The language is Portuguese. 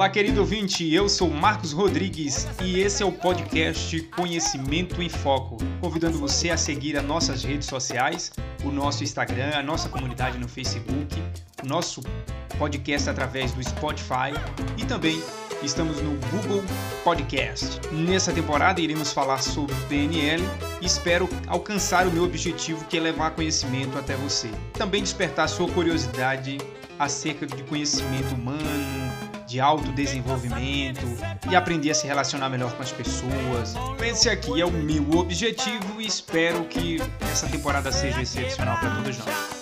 Olá, querido ouvinte, eu sou Marcos Rodrigues e esse é o podcast Conhecimento em Foco, convidando você a seguir as nossas redes sociais, o nosso Instagram, a nossa comunidade no Facebook, o nosso podcast através do Spotify e também estamos no Google Podcast. Nessa temporada iremos falar sobre PNL e espero alcançar o meu objetivo que é levar conhecimento até você. Também despertar sua curiosidade acerca de conhecimento humano, de autodesenvolvimento e aprender a se relacionar melhor com as pessoas. Esse aqui é o meu objetivo e espero que essa temporada seja excepcional para todos nós.